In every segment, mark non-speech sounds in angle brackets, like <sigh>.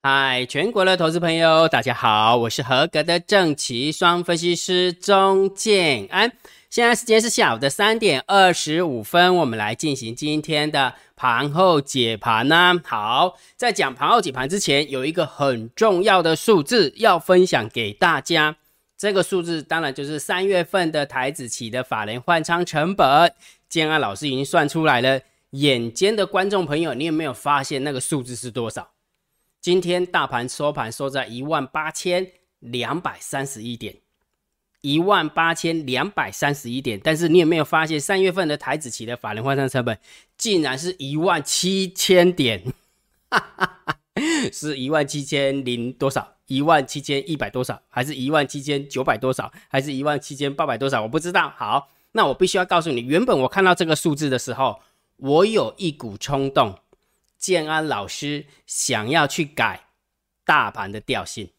嗨，全国的投资朋友，大家好，我是合格的正奇双分析师钟建安。现在时间是下午的三点二十五分，我们来进行今天的盘后解盘呢。好，在讲盘后解盘之前，有一个很重要的数字要分享给大家。这个数字当然就是三月份的台子期的法人换仓成本。建安老师已经算出来了，眼尖的观众朋友，你有没有发现那个数字是多少？今天大盘收盘收在一万八千两百三十一点，一万八千两百三十一点。但是你有没有发现，三月份的台子期的法人换算成本竟然是一万七千点，<laughs> 是一万七千零多少？一万七千一百多少？还是一万七千九百多少？还是一万七千八百多少？我不知道。好，那我必须要告诉你，原本我看到这个数字的时候，我有一股冲动。建安老师想要去改大盘的调性，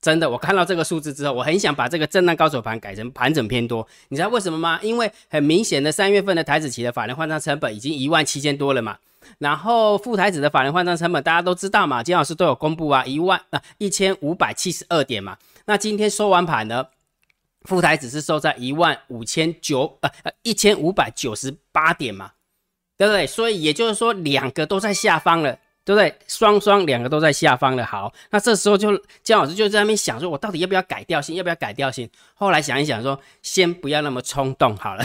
真的，我看到这个数字之后，我很想把这个震荡高手盘改成盘整偏多。你知道为什么吗？因为很明显的，三月份的台子期的法人换仓成本已经一万七千多了嘛。然后副台子的法人换仓成本大家都知道嘛，金老师都有公布啊，一万啊一千五百七十二点嘛。那今天收完盘呢，副台子是收在一万五千九呃呃一千五百九十八点嘛。对不对？所以也就是说，两个都在下方了，对不对？双双两个都在下方了。好，那这时候就姜老师就在那边想说，我到底要不要改调性？要不要改调性？后来想一想，说先不要那么冲动好了，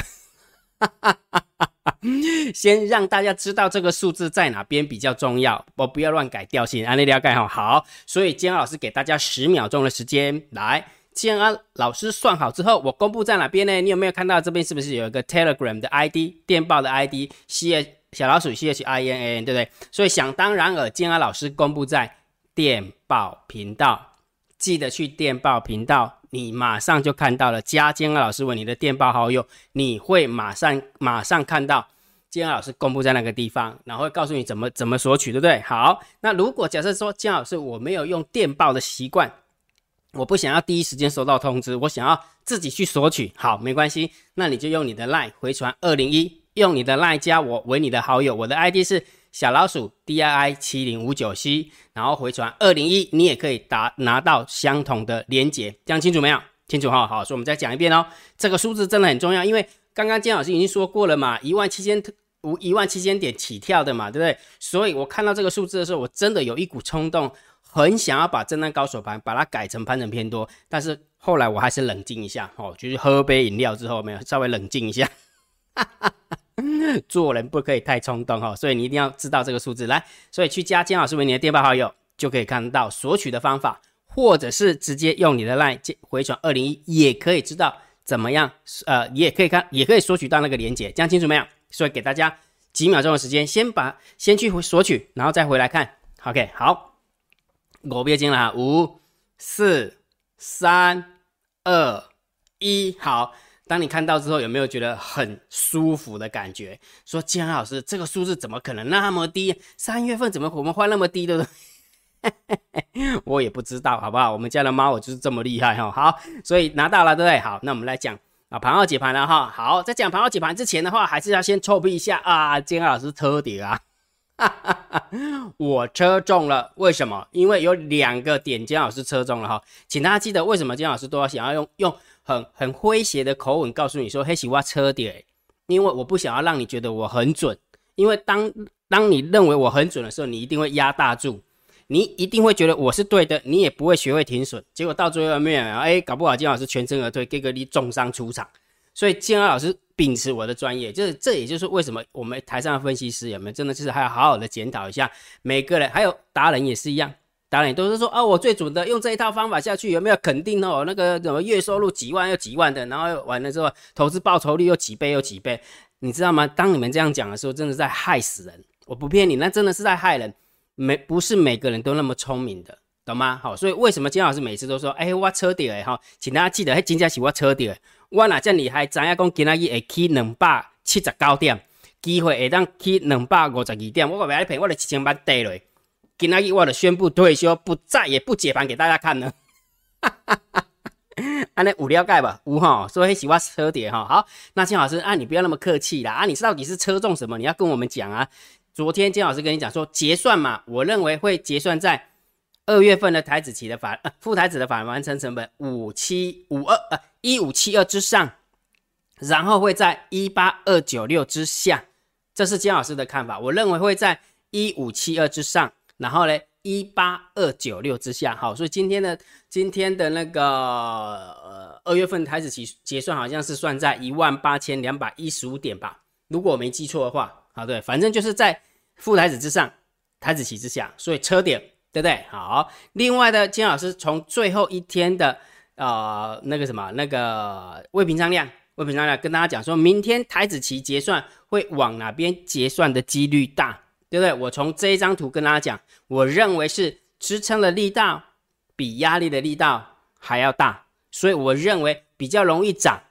<laughs> 先让大家知道这个数字在哪边比较重要，我不要乱改调性。安利了解哈。好，所以姜老师给大家十秒钟的时间来。建安老师算好之后，我公布在哪边呢？你有没有看到这边是不是有一个 Telegram 的 ID 电报的 ID C 小老鼠 C H I N A N 对不对？所以想当然尔，建安老师公布在电报频道，记得去电报频道，你马上就看到了。加建安老师为你的电报好友，你会马上马上看到建安老师公布在那个地方，然后会告诉你怎么怎么索取，对不对？好，那如果假设说建安老师我没有用电报的习惯。我不想要第一时间收到通知，我想要自己去索取。好，没关系，那你就用你的 LINE 回传二零一，用你的 LINE 加我为你的好友，我的 ID 是小老鼠 D I I 七零五九 C，然后回传二零一，你也可以达拿到相同的连接，这样清楚没有？清楚哈，好，所以我们再讲一遍哦，这个数字真的很重要，因为刚刚金老师已经说过了嘛，一万七千五一万七千点起跳的嘛，对不对？所以我看到这个数字的时候，我真的有一股冲动。很想要把震荡高手盘把它改成盘整偏多，但是后来我还是冷静一下哦，就是喝杯饮料之后没有稍微冷静一下，哈 <laughs> 哈做人不可以太冲动哈，所以你一定要知道这个数字来，所以去加姜老师为你的电报好友就可以看到索取的方法，或者是直接用你的 line 回传二零一也可以知道怎么样，呃，也可以看，也可以索取到那个链接，这样清楚没有？所以给大家几秒钟的时间，先把先去索取，然后再回来看，OK，好。我别进了，五、四、三、二、一，好。当你看到之后，有没有觉得很舒服的感觉？说金老师，这个数字怎么可能那么低？三月份怎么我们换那么低的？<laughs> 我也不知道，好不好？我们家的猫我就是这么厉害哈。好，所以拿到了，对不对？好，那我们来讲啊，盘后解盘了哈。好，在讲盘后解盘之前的话，还是要先臭屁一下啊，金老师特点啊。哈哈哈，我车中了，为什么？因为有两个点，姜老师车中了哈，请大家记得为什么姜老师都要想要用用很很诙谐的口吻告诉你说，黑喜蛙车点，因为我不想要让你觉得我很准，因为当当你认为我很准的时候，你一定会压大注，你一定会觉得我是对的，你也不会学会停损，结果到最后面，哎，搞不好姜老师全身而退，给个你重伤出场，所以姜老师。秉持我的专业，就是这也就是为什么我们台上的分析师有没有真的就是还要好好的检讨一下每个人，还有达人也是一样，达人都是说啊，我最准的用这一套方法下去有没有肯定哦？那个什么月收入几万又几万的，然后完了之后投资报酬率又几倍又几倍，你知道吗？当你们这样讲的时候，真的在害死人，我不骗你，那真的是在害人，没不是每个人都那么聪明的，懂吗？好，所以为什么金老师每次都说，哎，我车底哎哈，请大家记得，哎，金价是我车底。我哪真厉害，知影讲今仔日会起两百七十九点，机会会当起两百五十二点。我个袂骗，我的七千万跌落，今仔日我就宣布退休，不再也不解盘给大家看了。哈哈哈！安尼有了解吧？有哈，所以喜欢车跌哈。好，那金老师啊，你不要那么客气啦啊！你到底是车中什么？你要跟我们讲啊。昨天金老师跟你讲说结算嘛，我认为会结算在二月份的台子期的反呃副台子的反完成成本五七五二呃一五七二之上，然后会在一八二九六之下，这是金老师的看法。我认为会在一五七二之上，然后呢一八二九六之下。好，所以今天的今天的那个呃二月份台子期结算好像是算在一万八千两百一十五点吧，如果我没记错的话。好，对，反正就是在副台子之上，台子期之下，所以车点。对不对？好，另外的金老师从最后一天的呃那个什么那个未平仓量，未平仓量跟大家讲，说明天台子期结算会往哪边结算的几率大，对不对？我从这一张图跟大家讲，我认为是支撑的力道比压力的力道还要大，所以我认为比较容易涨，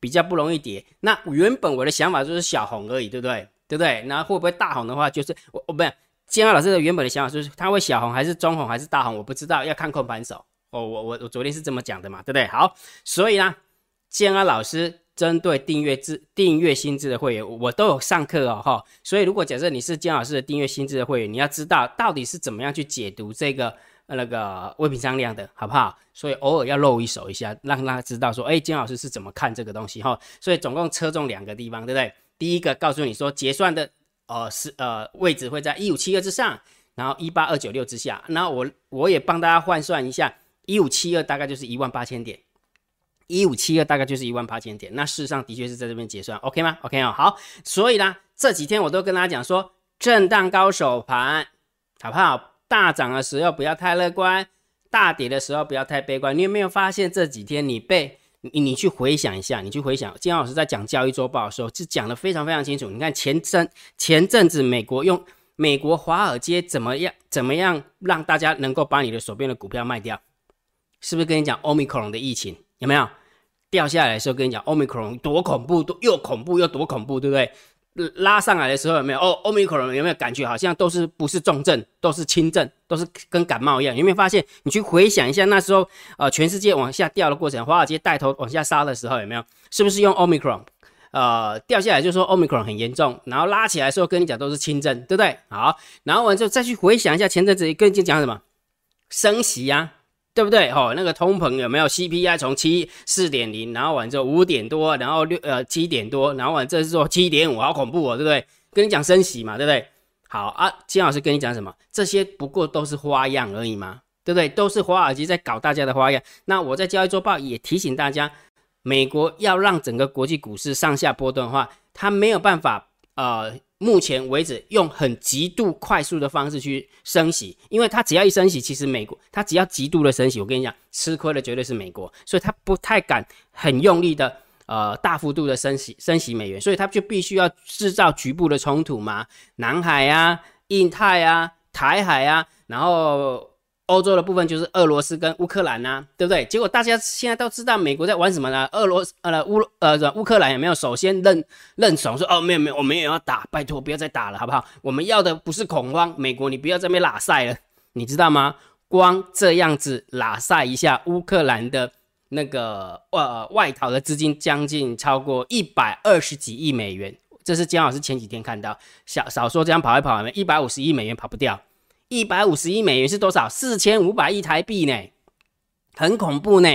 比较不容易跌。那原本我的想法就是小红而已，对不对？对不对？那会不会大红的话，就是我我不是。建安老师的原本的想法就是，他会小红还是中红还是大红，我不知道，要看控盘手。哦，我我我昨天是这么讲的嘛，对不对？好，所以呢，建安老师针对订阅制、订阅薪资的会员，我都有上课哦，哈。所以如果假设你是建老师的订阅薪资的会员，你要知道到底是怎么样去解读这个那个微平商量的，好不好？所以偶尔要露一手一下，让他知道说，哎，金老师是怎么看这个东西哈。所以总共侧重两个地方，对不对？第一个告诉你说结算的。呃，是呃，位置会在一五七二之上，然后一八二九六之下。那我我也帮大家换算一下，一五七二大概就是一万八千点，一五七二大概就是一万八千点。那事实上的确是在这边结算，OK 吗？OK 哦，好。所以呢，这几天我都跟大家讲说，震荡高手盘，好不好？大涨的时候不要太乐观，大跌的时候不要太悲观。你有没有发现这几天你被？你你去回想一下，你去回想，金老师在讲交易周报的时候，是讲的非常非常清楚。你看前阵前阵子美国用美国华尔街怎么样怎么样让大家能够把你的手边的股票卖掉，是不是跟你讲欧米克戎的疫情有没有掉下来的时候跟你讲欧米克戎多恐怖，多又恐怖又多恐怖，对不对？拉上来的时候有没有？哦，欧米克戎有没有感觉好像都是不是重症，都是轻症，都是跟感冒一样？有没有发现？你去回想一下那时候，呃，全世界往下掉的过程，华尔街带头往下杀的时候，有没有？是不是用欧米克戎？呃，掉下来就说欧米克戎很严重，然后拉起来的时候跟你讲都是轻症，对不对？好，然后完之后再去回想一下前阵子跟你讲什么升息呀？对不对？哦，那个通膨有没有 CPI 从七四点零，然后完之后五点多，然后六呃七点多，然后完这是说七点五，好恐怖哦，对不对？跟你讲升息嘛，对不对？好啊，金老师跟你讲什么？这些不过都是花样而已嘛，对不对？都是华尔街在搞大家的花样。那我在交易周报也提醒大家，美国要让整个国际股市上下波动的话，它没有办法呃。目前为止，用很极度快速的方式去升息，因为它只要一升息，其实美国它只要极度的升息，我跟你讲，吃亏的绝对是美国，所以它不太敢很用力的呃大幅度的升息升息美元，所以它就必须要制造局部的冲突嘛，南海啊、印太啊、台海啊，然后。欧洲的部分就是俄罗斯跟乌克兰呐，对不对？结果大家现在都知道美国在玩什么呢？俄罗斯呃乌呃乌克兰有没有首先认认怂说哦没有没有我们也要打，拜托不要再打了好不好？我们要的不是恐慌，美国你不要在那边拉塞了，你知道吗？光这样子拉塞一下，乌克兰的那个呃外逃的资金将近超过一百二十几亿美元，这是姜老师前几天看到，少少说这样跑一跑，一百五十亿美元跑不掉。一百五十亿美元是多少？四千五百亿台币呢，很恐怖呢。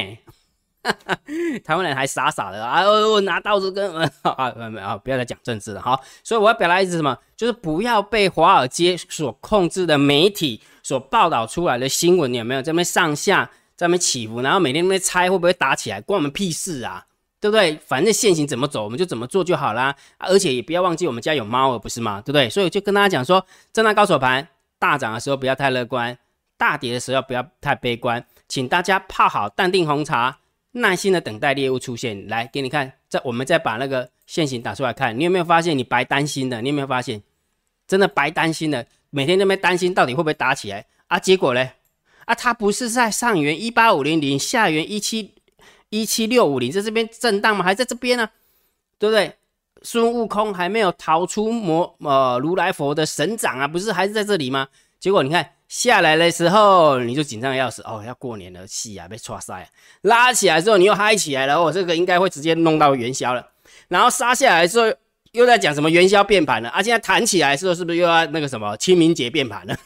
<laughs> 台湾人还傻傻的啊！我拿刀子跟 <laughs> 啊，没有啊，不要再讲政治了哈。所以我要表达意思什么？就是不要被华尔街所控制的媒体所报道出来的新闻，你有没有在那边上下在那边起伏？然后每天那边猜会不会打起来，关我们屁事啊？对不对？反正现行怎么走，我们就怎么做就好啦。而且也不要忘记我们家有猫儿，不是吗？对不对？所以就跟大家讲说，震荡高手盘。大涨的时候不要太乐观，大跌的时候不要太悲观，请大家泡好淡定红茶，耐心的等待猎物出现。来给你看，再我们再把那个线型打出来看，你有没有发现你白担心的？你有没有发现真的白担心的？每天都没担心到底会不会打起来啊？结果呢？啊，它不是在上元一八五零零，下元一七一七六五零，在这边震荡吗？还在这边呢？对不对？孙悟空还没有逃出魔呃如来佛的神掌啊，不是还是在这里吗？结果你看下来的时候你就紧张的要死哦，要过年了，戏啊被抓塞，拉起来之后你又嗨起来了，哦，这个应该会直接弄到元宵了。然后杀下来之后又在讲什么元宵变盘了啊？现在弹起来的时候是不是又要那个什么清明节变盘了？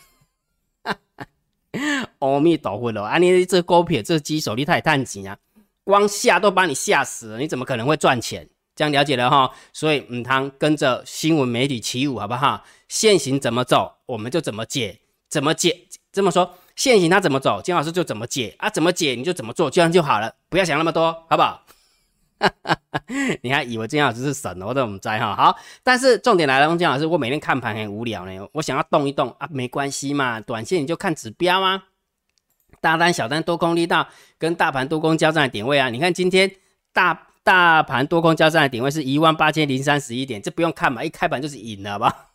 <laughs> 阿弥陀佛了，啊，你这股票这基手你太探钱啊，光吓都把你吓死了，你怎么可能会赚钱？这样了解了哈，所以唔通跟着新闻媒体起舞，好不好？现行怎么走，我们就怎么解，怎么解？这么说，现行他怎么走，金老师就怎么解啊？怎么解你就怎么做，这样就好了，不要想那么多，好不好？哈 <laughs> 哈你还以为金老师是神，我都唔知哈。好，但是重点来了，金老师，我每天看盘很无聊呢，我想要动一动啊，没关系嘛，短线你就看指标啊，大单、小单、多空力道跟大盘多空交战的点位啊，你看今天大。大盘多空交战的点位是一万八千零三十一点，这不用看嘛，一开盘就是赢了吧？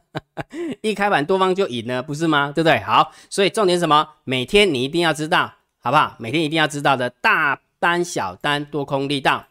<laughs> 一开盘多方就赢了，不是吗？对不对？好，所以重点什么？每天你一定要知道，好不好？每天一定要知道的大单、小单、多空力道，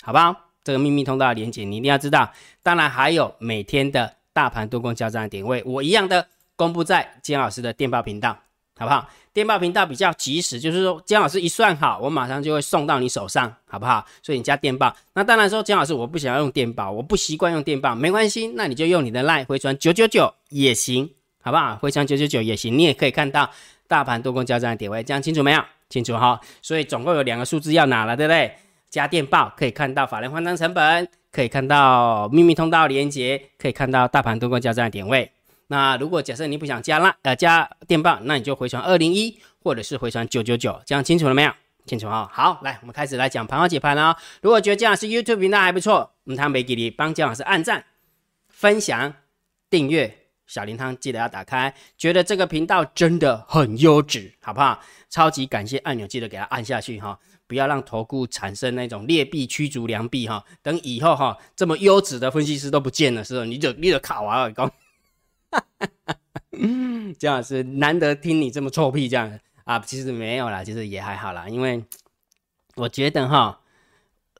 好不好？这个秘密通道的连接你一定要知道。当然还有每天的大盘多空交战的点位，我一样的公布在金老师的电报频道，好不好？电报频道比较及时，就是说姜老师一算好，我马上就会送到你手上，好不好？所以你加电报。那当然说姜老师我不想要用电报，我不习惯用电报，没关系，那你就用你的 line 回传九九九也行，好不好？回传九九九也行，你也可以看到大盘多空交战的点位，这样清楚没有？清楚哈。所以总共有两个数字要拿了，对不对？加电报可以看到法人换单成本，可以看到秘密通道连接，可以看到大盘多空交战的点位。那如果假设你不想加拉呃加电报，那你就回传二零一，或者是回传九九九，这样清楚了没有？清楚哈。好，来我们开始来讲盘后解盘了。如果觉得姜老师 YouTube 频道还不错，我们汤没给你帮姜老师按赞、分享、订阅，小铃铛记得要打开。觉得这个频道真的很优质，好不好？超级感谢按钮记得给它按下去哈，不要让投顾产生那种劣币驱逐良币哈。等以后哈这么优质的分析师都不见的时候，你就你就卡完了，讲。姜老师难得听你这么臭屁，这样啊，其实没有啦，其实也还好啦，因为我觉得哈，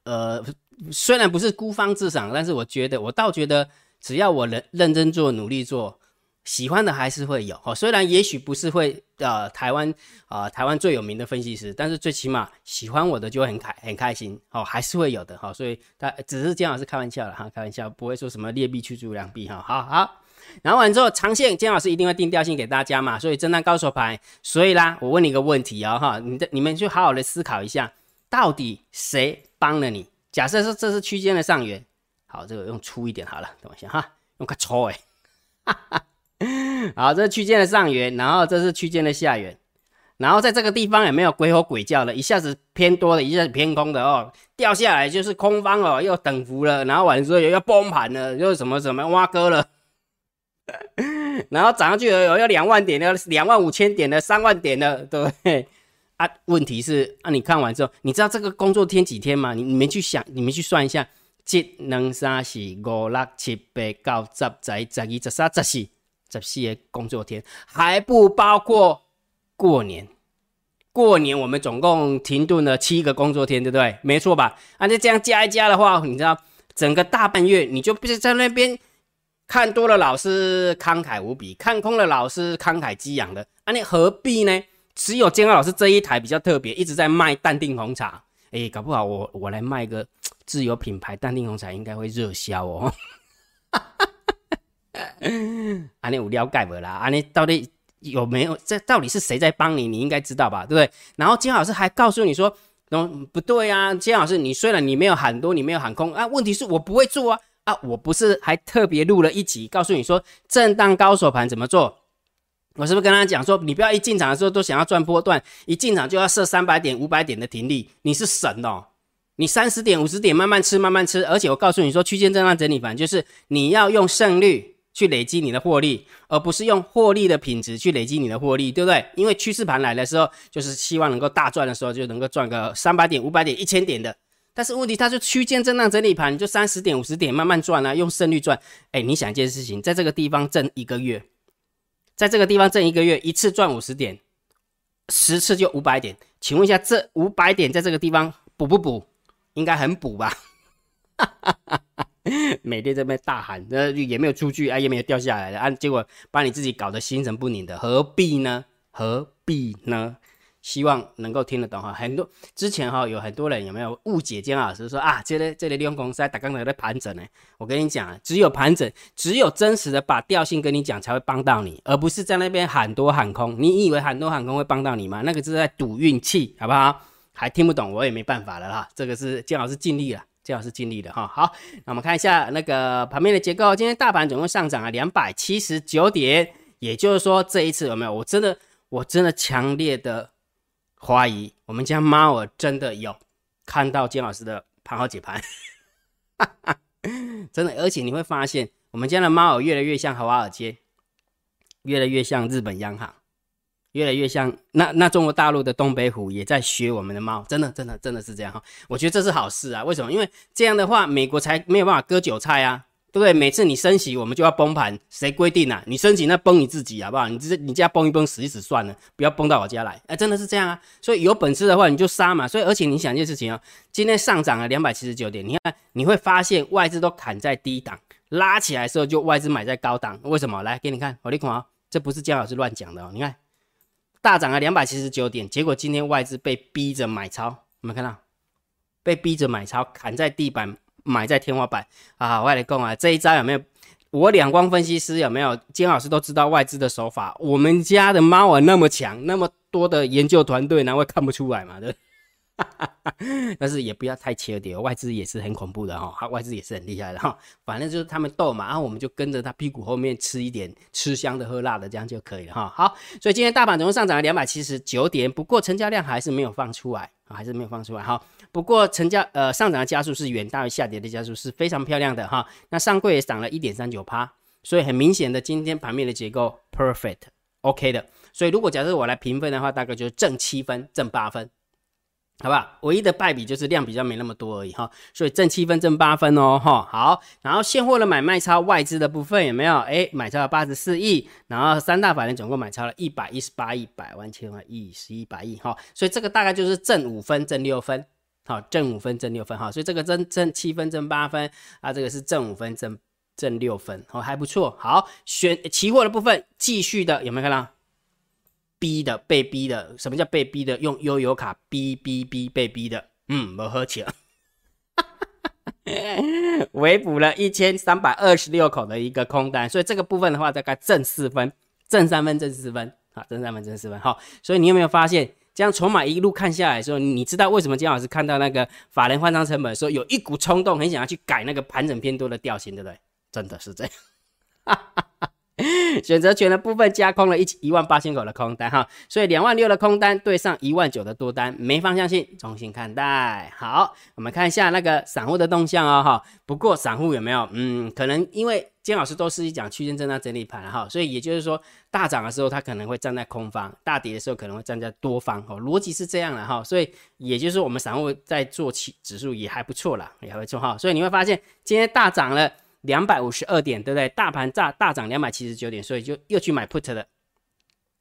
呃，虽然不是孤芳自赏，但是我觉得，我倒觉得，只要我认认真做、努力做，喜欢的还是会有。哦，虽然也许不是会呃台湾啊台湾最有名的分析师，但是最起码喜欢我的就会很开很开心哦，还是会有的哈。所以他只是姜老师开玩笑了哈，开玩笑，不会说什么劣币驱逐良币哈。好好。然后完之后，长线姜老师一定会定调性给大家嘛，所以震荡高手盘，所以啦，我问你一个问题哦，哈，你的你们就好好的思考一下，到底谁帮了你？假设说这是区间的上缘，好，这个用粗一点好了，等一下哈，用个粗哎，<laughs> 好，这是区间的上缘，然后这是区间的下缘，然后在这个地方也没有鬼吼鬼叫的？一下子偏多的，一下子偏空的哦，掉下来就是空方哦，又等幅了，然后完之后又要崩盘了，又什么什么挖割了。<laughs> 然后涨上去有要两万点的，两万五千点的，三万点的，对不对？啊，问题是啊，你看完之后，你知道这个工作天几天吗？你你们去想，你们去算一下，一、二、三、四、五、六、七、八、九、十、十一、十二、十三、十四，十四个工作天，还不包括过年。过年我们总共停顿了七个工作天，对不对？没错吧？啊，那这样加一加的话，你知道整个大半月，你就不是在那边。看多了老师慷慨无比，看空了老师慷慨激昂的，啊，你何必呢？只有建安老师这一台比较特别，一直在卖淡定红茶。哎，搞不好我我来卖个自有品牌淡定红茶，应该会热销哦。<laughs> 啊，你有了解不啦？啊，你到底有没有？这到底是谁在帮你？你应该知道吧，对不对？然后金老师还告诉你说，嗯，不对啊，金老师，你虽然你没有喊多，你没有喊空啊，问题是我不会做啊。啊，我不是还特别录了一集，告诉你说震荡高手盘怎么做？我是不是跟他讲说，你不要一进场的时候都想要赚波段，一进场就要设三百点、五百点的停利？你是神哦！你三十点、五十点慢慢吃，慢慢吃。而且我告诉你说，区间震荡整理盘就是你要用胜率去累积你的获利，而不是用获利的品质去累积你的获利，对不对？因为趋势盘来的时候，就是希望能够大赚的时候，就能够赚个三百点、五百点、一千点的。但是问题，它是区间震荡整理盘，你就三十点、五十点慢慢赚啊，用胜率赚。哎，你想一件事情，在这个地方挣一个月，在这个地方挣一个月，一次赚五十点，十次就五百点。请问一下，这五百点在这个地方补不补？应该很补吧？每天在那边大喊，那，也没有出去，啊，也没有掉下来的，啊，结果把你自己搞得心神不宁的，何必呢？何必呢？希望能够听得懂哈。很多之前哈有很多人有没有误解姜老师说啊，这里这里利用公司打刚才在盘整呢？我跟你讲，只有盘整，只有真实的把调性跟你讲才会帮到你，而不是在那边喊多喊空。你以为喊多喊空会帮到你吗？那个是在赌运气，好不好？还听不懂，我也没办法了哈。这个是姜老师尽力了，姜老师尽力了哈。好，那我们看一下那个盘面的结构，今天大盘总共上涨了两百七十九点，也就是说这一次有没有？我真的。我真的强烈的怀疑，我们家猫儿真的有看到金老师的盘后解盘，<laughs> 真的，而且你会发现，我们家的猫儿越来越像华尔街，越来越像日本央行，越来越像那那中国大陆的东北虎也在学我们的猫，真的，真的，真的是这样哈。我觉得这是好事啊，为什么？因为这样的话，美国才没有办法割韭菜啊。对不对？每次你升息，我们就要崩盘，谁规定啊？你升息那崩你自己好不好？你这你家崩一崩死一死算了，不要崩到我家来。哎，真的是这样啊！所以有本事的话你就杀嘛。所以而且你想一件事情啊，今天上涨了两百七十九点，你看你会发现外资都砍在低档，拉起来的时候就外资买在高档。为什么？来给你看，我你看啊，这不是姜老师乱讲的哦。你看大涨了两百七十九点，结果今天外资被逼着买超，有没有看到？被逼着买超，砍在地板。买在天花板啊！我来讲啊，这一招有没有？我两光分析师有没有？金老师都知道外资的手法。我们家的猫啊那么强，那么多的研究团队，难怪看不出来嘛？对。<laughs> 但是也不要太切点，外资也是很恐怖的哈，外资也是很厉害的哈。反正就是他们斗嘛，然后我们就跟着他屁股后面吃一点，吃香的喝辣的，这样就可以了哈。好，所以今天大盘总共上涨了两百七十九点，不过成交量还是没有放出来啊，还是没有放出来哈。不过成交呃上涨的加速是远大于下跌的加速，是非常漂亮的哈。那上柜也涨了一点三九趴，所以很明显的今天盘面的结构 perfect OK 的。所以如果假设我来评分的话，大概就是正七分，正八分，好不好？唯一的败笔就是量比较没那么多而已哈。所以挣七分，挣八分哦哈。好，然后现货的买卖超外资的部分有没有？哎，买超了八十四亿，然后三大法人总共买超了一百一十八亿，百万千万亿十一百亿哈。所以这个大概就是挣五分，挣六分。好，挣五分，挣六分，哈，所以这个挣挣七分，挣八分啊，这个是挣五分，挣挣六分，哦，还不错。好，选期货的部分，继续的有没有看到？逼的，被逼的，什么叫被逼的？用悠游卡逼逼逼被逼的，嗯，没喝起了，<laughs> 围补了一千三百二十六口的一个空单，所以这个部分的话，大概正四分，正三分，正四分，好，正三分，正四分，好，所以你有没有发现？这样筹码一路看下来的时候，你知道为什么金老师看到那个法人换仓成本的时候，有一股冲动，很想要去改那个盘整偏多的调性，对不对？真的是这样。哈哈哈 <laughs> 选择权的部分加空了一一万八千口的空单哈，所以两万六的空单对上一万九的多单，没方向性，重新看待。好，我们看一下那个散户的动向哦哈。不过散户有没有？嗯，可能因为金老师都是讲区间震荡整理盘哈，所以也就是说大涨的时候他可能会站在空方，大跌的时候可能会站在多方哈，逻辑是这样的哈。所以也就是说我们散户在做期指数也还不错啦，也还不错哈。所以你会发现今天大涨了。两百五十二点，对不对？大盘炸大涨两百七十九点，所以就又去买 put 的，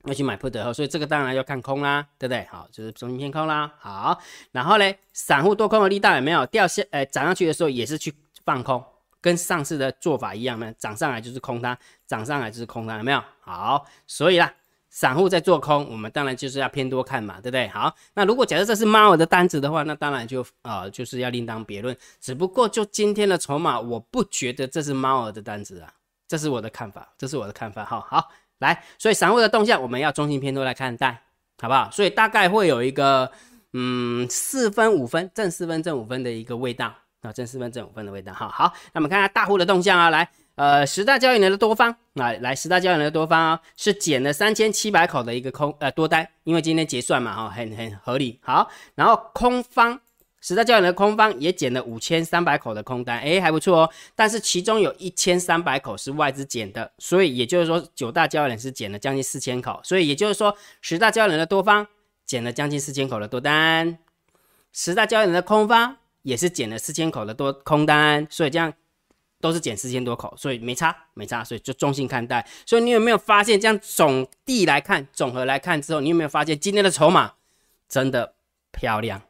又去买 put 的，所以这个当然要看空啦，对不对？好，就是中心偏空啦。好，然后呢，散户多空的力道有没有掉下？呃，涨上去的时候也是去放空，跟上次的做法一样呢，涨上来就是空它，涨上来就是空它，有没有？好，所以啦。散户在做空，我们当然就是要偏多看嘛，对不对？好，那如果假设这是猫儿的单子的话，那当然就啊就是要另当别论。只不过就今天的筹码，我不觉得这是猫儿的单子啊，这是我的看法，这是我的看法。哈，好，来，所以散户的动向我们要中性偏多来看待，好不好？所以大概会有一个嗯四分五分正四分正五分的一个味道啊，正四分正五分的味道。哈，好，那我们看下大户的动向啊，来。呃，十大交易人的多方，啊来，十大交易人的多方啊，是减了三千七百口的一个空呃多单，因为今天结算嘛，哈，很很合理。好，然后空方，十大交易人的空方也减了五千三百口的空单，哎，还不错哦。但是其中有一千三百口是外资减的，所以也就是说九大交易人是减了将近四千口，所以也就是说十大交易人的多方减了将近四千口的多单，十大交易人的空方也是减了四千口的多空单，所以这样。都是减四千多口，所以没差，没差，所以就中性看待。所以你有没有发现，这样总地来看，总和来看之后，你有没有发现今天的筹码真的漂亮？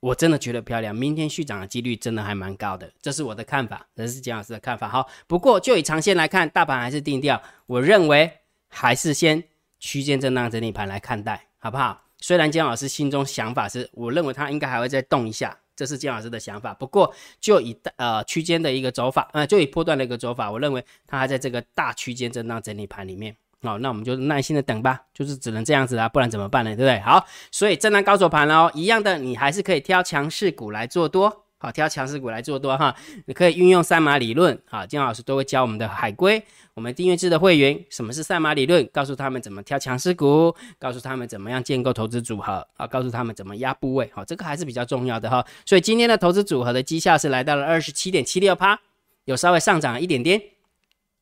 我真的觉得漂亮，明天续涨的几率真的还蛮高的，这是我的看法，这是姜老师的看法。好，不过就以长线来看，大盘还是定调，我认为还是先区间震荡整理盘来看待，好不好？虽然姜老师心中想法是，我认为它应该还会再动一下，这是金老师的想法。不过就以呃区间的一个走法，呃就以波段的一个走法，我认为它还在这个大区间震荡整理盘里面。好，那我们就耐心的等吧，就是只能这样子啊，不然怎么办呢？对不对？好，所以震荡高手盘哦，一样的，你还是可以挑强势股来做多，好，挑强势股来做多哈。你可以运用赛马理论，好，金老师都会教我们的海龟，我们订阅制的会员，什么是赛马理论？告诉他们怎么挑强势股，告诉他们怎么样建构投资组合，啊，告诉他们怎么压部位，好，这个还是比较重要的哈。所以今天的投资组合的绩效是来到了二十七点七六趴，有稍微上涨了一点点。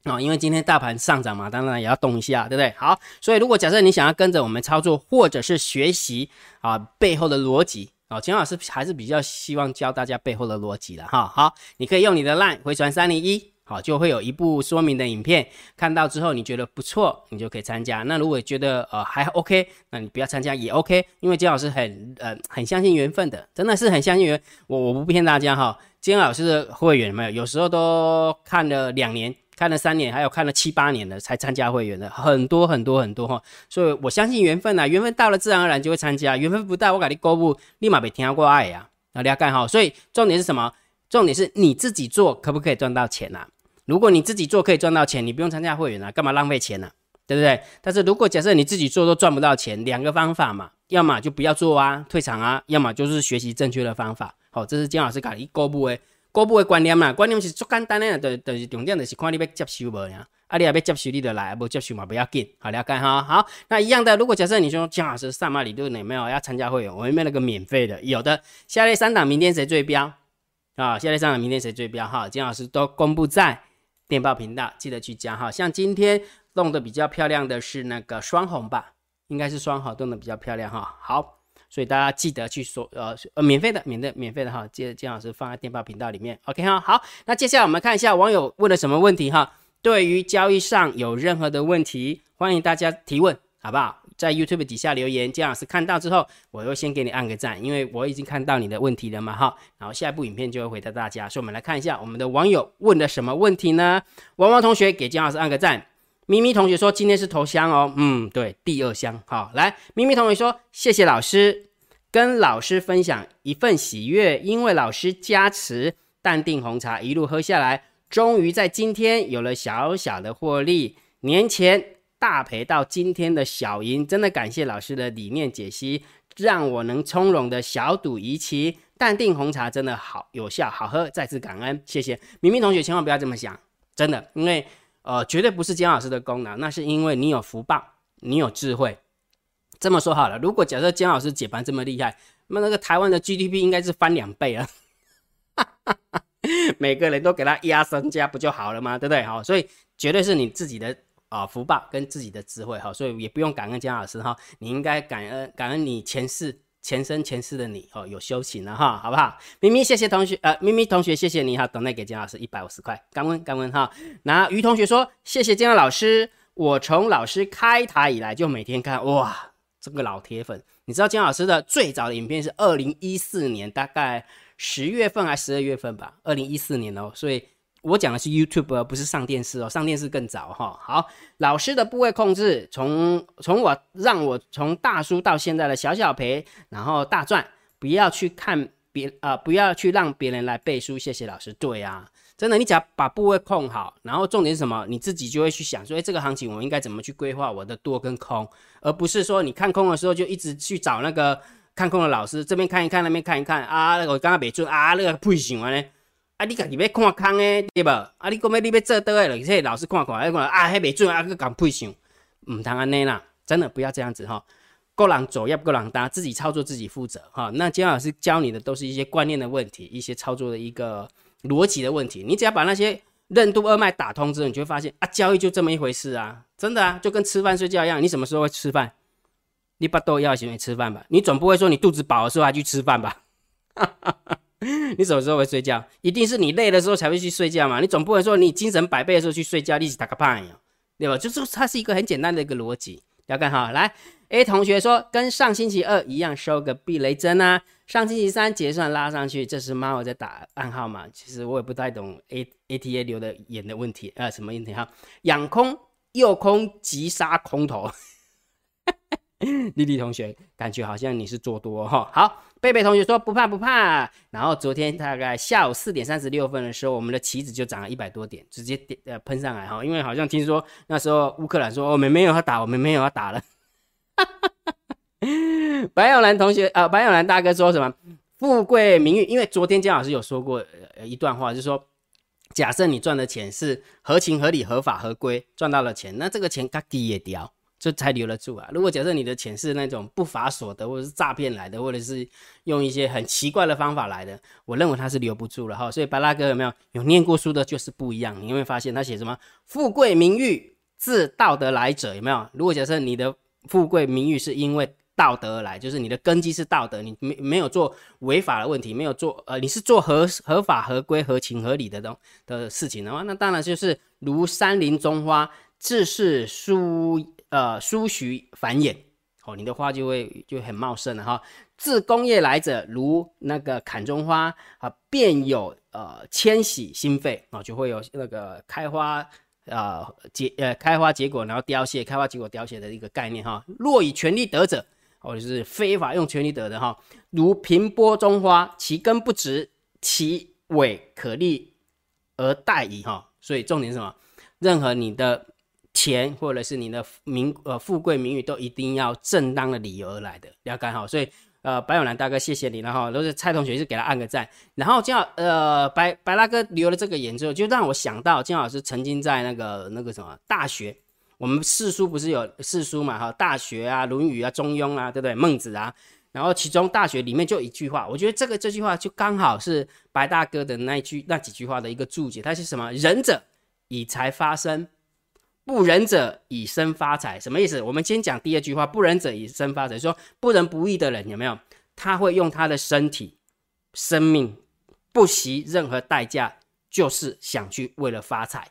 啊，因为今天大盘上涨嘛，当然也要动一下，对不对？好，所以如果假设你想要跟着我们操作，或者是学习啊背后的逻辑哦，钱老师还是比较希望教大家背后的逻辑的哈。好，你可以用你的 LINE 回传三零一，好，就会有一部说明的影片，看到之后你觉得不错，你就可以参加。那如果觉得呃还 OK，那你不要参加也 OK，因为金老师很呃很相信缘分的，真的是很相信缘。我我不骗大家哈，金老师的会员没有，有时候都看了两年。看了三年，还有看了七八年的才参加会员的很多很多很多哈，所以我相信缘分呐，缘分到了自然而然就会参加，缘分不到我给你购物立马被听过爱呀，大家看哈，所以重点是什么？重点是你自己做可不可以赚到钱呐？如果你自己做可以赚到钱，你不用参加会员啊，干嘛浪费钱呢？对不对？但是如果假设你自己做都赚不到钱，两个方法嘛，要么就不要做啊，退场啊，要么就是学习正确的方法。好，这是金老师搞一公布诶。股部的观念嘛，观念是足简单的，就就是重点就是看你要接受无呀。啊，你也要接受你就来，不接受嘛不要紧，好了解哈。好，那一样的，如果假设你说姜老师上马理论有没有要参加会员，我有没有那个免费的？有的，下列三档明天谁最标啊？下列三档明天谁最标？哈，姜老师都公布在电报频道，记得去加哈。像今天动的比较漂亮的是那个双红吧，应该是双红动得比较漂亮哈。好。所以大家记得去说，呃呃，免费的，免的，免费的哈，记得金老师放在电报频道里面，OK 哈。好，那接下来我们看一下网友问了什么问题哈。对于交易上有任何的问题，欢迎大家提问，好不好？在 YouTube 底下留言，金老师看到之后，我会先给你按个赞，因为我已经看到你的问题了嘛哈。然后下一部影片就会回答大家。所以我们来看一下我们的网友问了什么问题呢？王王同学给金老师按个赞。咪咪同学说今天是头香哦，嗯，对，第二香，好，来，咪咪同学说谢谢老师，跟老师分享一份喜悦，因为老师加持，淡定红茶一路喝下来，终于在今天有了小小的获利，年前大赔到今天的小赢，真的感谢老师的理念解析，让我能从容的小赌怡情，淡定红茶真的好有效，好喝，再次感恩，谢谢。咪咪同学，千万不要这么想，真的，因为。呃，绝对不是姜老师的功劳，那是因为你有福报，你有智慧。这么说好了，如果假设姜老师解盘这么厉害，那那个台湾的 GDP 应该是翻两倍了，<laughs> 每个人都给他压身家不就好了吗？对不对？好，所以绝对是你自己的啊福报跟自己的智慧哈，所以也不用感恩姜老师哈，你应该感恩感恩你前世。前生前世的你哦，有修行了哈，好不好？咪咪，谢谢同学，呃，咪咪同学，谢谢你哈，等待给姜老师一百五十块，感恩感恩哈。那于同学说，谢谢姜老师，我从老师开台以来就每天看，哇，这个老铁粉，你知道姜老师的最早的影片是二零一四年，大概十月份还是十二月份吧，二零一四年哦，所以。我讲的是 YouTube，不是上电视哦，上电视更早哈。好，老师的部位控制，从从我让我从大输到现在的小小赔，然后大赚，不要去看别啊，不要去让别人来背书。谢谢老师。对啊，真的，你只要把部位控好，然后重点是什么？你自己就会去想说，哎，这个行情我应该怎么去规划我的多跟空，而不是说你看空的时候就一直去找那个看空的老师，这边看一看，那边看一看啊，我刚刚没准啊，那个配型完呢？啊，你家己要看空诶，对无？啊，你讲要你要做倒诶，而且老师看看，啊，讲啊，迄未准，啊，去讲配上，毋通安尼啦，真的不要这样子哈。够人走，要不够人搭，自己操作自己负责哈。那姜老师教你的都是一些观念的问题，一些操作的一个逻辑的问题。你只要把那些任督二脉打通之后，你就会发现啊，交易就这么一回事啊，真的啊，就跟吃饭睡觉一样。你什么时候会吃饭？你把豆要先吃饭吧，你总不会说你肚子饱的时候还去吃饭吧？<laughs> <laughs> 你什么时候会睡觉？一定是你累的时候才会去睡觉嘛？你总不能说你精神百倍的时候去睡觉，一起打个牌呀，对吧？就是它是一个很简单的一个逻辑，要看哈。来，A 同学说跟上星期二一样收个避雷针啊，上星期三结算拉上去，这是猫在打暗号嘛？其实我也不太懂 A A T A 流的眼的问题啊，什么问题哈？养空诱空急杀空头。<laughs> 丽丽同学，感觉好像你是做多哈。好，贝贝同学说不怕不怕。然后昨天大概下午四点三十六分的时候，我们的棋子就涨了一百多点，直接点呃喷上来哈。因为好像听说那时候乌克兰说我们没有要打，我们没有要打了。白永兰同学啊，白永兰大哥说什么？富贵名誉？因为昨天姜老师有说过呃一段话，就是说，假设你赚的钱是合情合理、合法合规赚到了钱，那这个钱嘎低也掉。就才留得住啊！如果假设你的钱是那种不法所得，或者是诈骗来的，或者是用一些很奇怪的方法来的，我认为他是留不住了哈。所以巴拉哥有没有有念过书的，就是不一样。你会发现他写什么“富贵名誉自道德来者”，有没有？如果假设你的富贵名誉是因为道德而来，就是你的根基是道德，你没没有做违法的问题，没有做呃，你是做合合法合规、合情合理的东的事情的话，那当然就是如山林中花，自是疏。呃，疏徐繁衍，哦，你的花就会就很茂盛了哈。自工业来者，如那个砍中花啊，便有呃迁徙心肺啊，就会有那个开花呃结呃开花结果，然后凋谢，开花结果凋谢的一个概念哈。若以权力得者，或者是非法用权力得的哈，如平波中花，其根不直，其尾可立而待矣哈。所以重点是什么？任何你的。钱或者是你的名呃富贵名誉都一定要正当的理由而来的，要干好。所以呃白永兰大哥谢谢你了哈，都是蔡同学是给他按个赞。然后姜呃白白大哥留了这个言之后，就让我想到姜老师曾经在那个那个什么大学，我们四书不是有四书嘛哈，大学啊、论语啊、中庸啊，对不对？孟子啊，然后其中大学里面就一句话，我觉得这个这句话就刚好是白大哥的那一句那几句话的一个注解，它是什么？仁者以财发生。不仁者以身发财，什么意思？我们先讲第二句话，不仁者以身发财。说不仁不义的人有没有？他会用他的身体、生命，不惜任何代价，就是想去为了发财。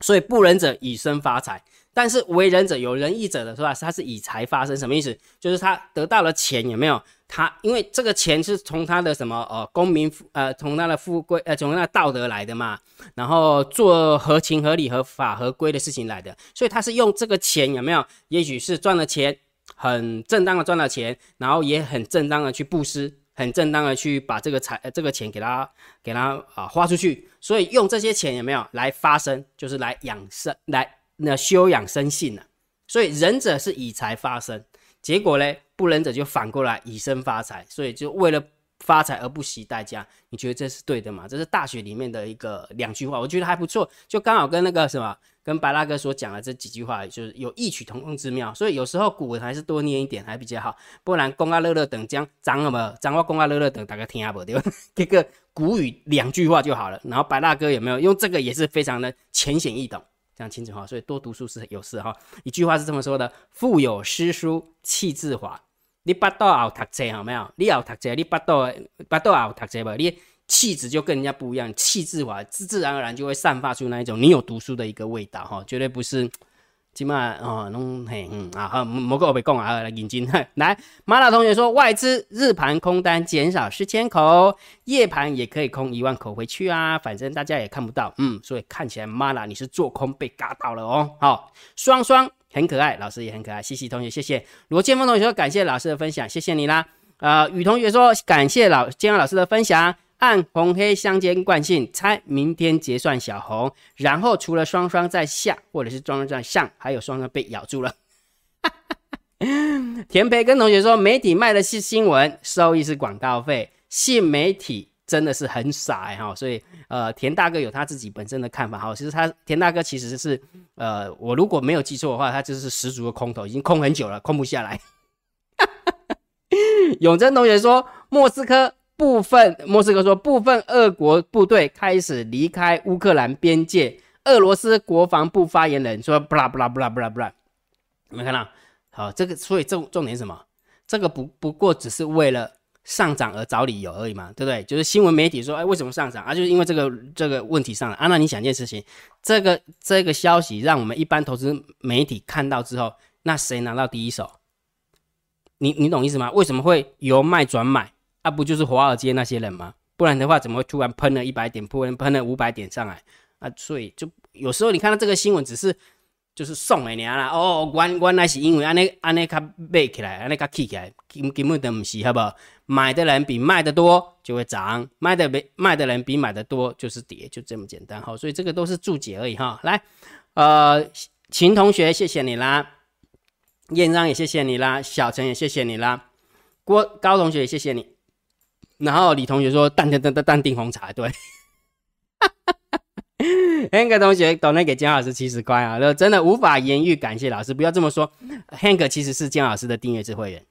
所以不仁者以身发财，但是为人者有仁义者的是吧？他是以财发生，什么意思？就是他得到了钱有没有？他因为这个钱是从他的什么呃公民呃从他的富贵呃从他的道德来的嘛，然后做合情合理合法合规的事情来的，所以他是用这个钱有没有？也许是赚了钱，很正当的赚了钱，然后也很正当的去布施，很正当的去把这个财这个钱给他给他啊花出去，所以用这些钱有没有来发生，就是来养生来那修养生性呢？所以仁者是以财发生。结果呢，不仁者就反过来以身发财，所以就为了发财而不惜代价。你觉得这是对的吗？这是大学里面的一个两句话，我觉得还不错，就刚好跟那个什么，跟白大哥所讲的这几句话，就是有异曲同工之妙。所以有时候古文还是多念一点还比较好，不然公啊乐乐等将长什么长话公啊乐乐等大家听下不对吧？这个古语两句话就好了。然后白大哥有没有用这个也是非常的浅显易懂。这样清楚哈，所以多读书是有事哈。一句话是这么说的：腹有诗书气自华。你八道熬读册好没有？你熬读册，你八道八道熬读册吧，你气质就跟人家不一样，气质话，自自然而然就会散发出那一种你有读书的一个味道哈，绝对不是。起码哦，弄嘿嗯啊，好，某个我被讲啊，来引金 <laughs> 来，马老同学说，外资日盘空单减少四千口，夜盘也可以空一万口回去啊，反正大家也看不到，嗯，所以看起来马拉你是做空被嘎到了哦。好，双双很可爱，老师也很可爱，西西同学谢谢，罗建峰同学说感谢老师的分享，谢谢你啦。呃，雨同学说感谢老建安老师的分享。按红黑相间惯性猜明天结算小红，然后除了双双在下，或者是双双在上，还有双双被咬住了。<laughs> 田培跟同学说，媒体卖的是新闻，收益是广告费，信媒体真的是很傻哈。所以呃，田大哥有他自己本身的看法哈。其实他田大哥其实是呃，我如果没有记错的话，他就是十足的空头，已经空很久了，空不下来。<laughs> 永贞同学说，莫斯科。部分莫斯科说，部分俄国部队开始离开乌克兰边界。俄罗斯国防部发言人说：“不啦不啦不啦不啦不啦。”有没有看到？好，这个所以重重点是什么？这个不不过只是为了上涨而找理由而已嘛，对不对？就是新闻媒体说，哎，为什么上涨啊？就是因为这个这个问题上了啊。那你想一件事情，这个这个消息让我们一般投资媒体看到之后，那谁拿到第一手？你你懂意思吗？为什么会由卖转买？那不就是华尔街那些人吗？不然的话，怎么会突然喷了一百点，突然喷了五百点上来啊？所以就有时候你看到这个新闻，只是就是送的尔啦。哦，原原来是因为安尼安尼卡买起来，安尼卡起起来，根根本都唔是，好不好？买的人比卖的多就会涨，卖的比卖的人比买的多就是跌，就这么简单哈。所以这个都是注解而已哈。来，呃，秦同学，谢谢你啦。燕章也谢谢你啦，小陈也谢谢你啦，郭高同学也谢谢你，然后李同学说淡淡淡淡淡定红茶，对，Hank 同学懂得给姜老师七十块啊，真的无法言喻感谢老师，不要这么说，Hank 其实是姜老师的订阅制会员，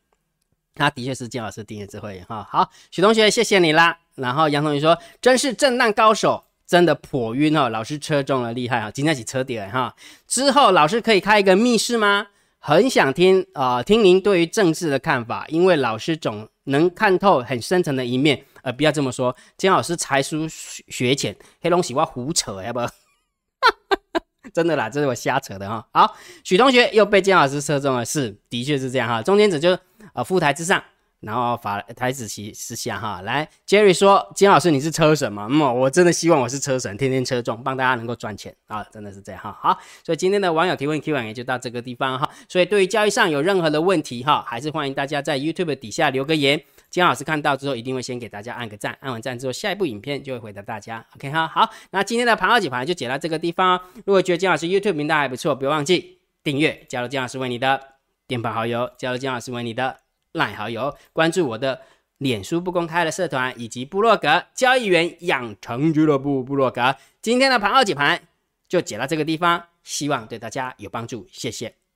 他的确是姜老师订阅制会员哈。好，许同学谢谢你啦，然后杨同学说真是震荡高手，真的颇晕哦，老师车中了厉害啊，今天起车点哈，之后老师可以开一个密室吗？很想听啊，听您对于政治的看法，因为老师总能看透很深层的一面。呃，不要这么说，姜老师才疏学浅，黑龙喜欢胡扯，要不？真的啦，这是我瞎扯的哈。好，许同学又被姜老师射中了，是，的确是这样哈。中间者就呃副台之上。然后法台子棋私下哈，来，Jerry 说，金老师你是车神吗？嗯，我真的希望我是车神，天天车中，帮大家能够赚钱啊，真的是这样哈。好，所以今天的网友提问 Q&A 就到这个地方哈。所以对于交易上有任何的问题哈，还是欢迎大家在 YouTube 底下留个言，金老师看到之后一定会先给大家按个赞，按完赞之后下一部影片就会回答大家。OK 哈，好，那今天的盘号解盘就解到这个地方哦。如果觉得金老师 YouTube 频道还不错，不要忘记订阅，加入金老师为你的电报好友，加入金老师为你的。赖好友，关注我的脸书不公开的社团以及部落格交易员养成俱乐部部落格。今天的盘号解盘就解到这个地方，希望对大家有帮助，谢谢，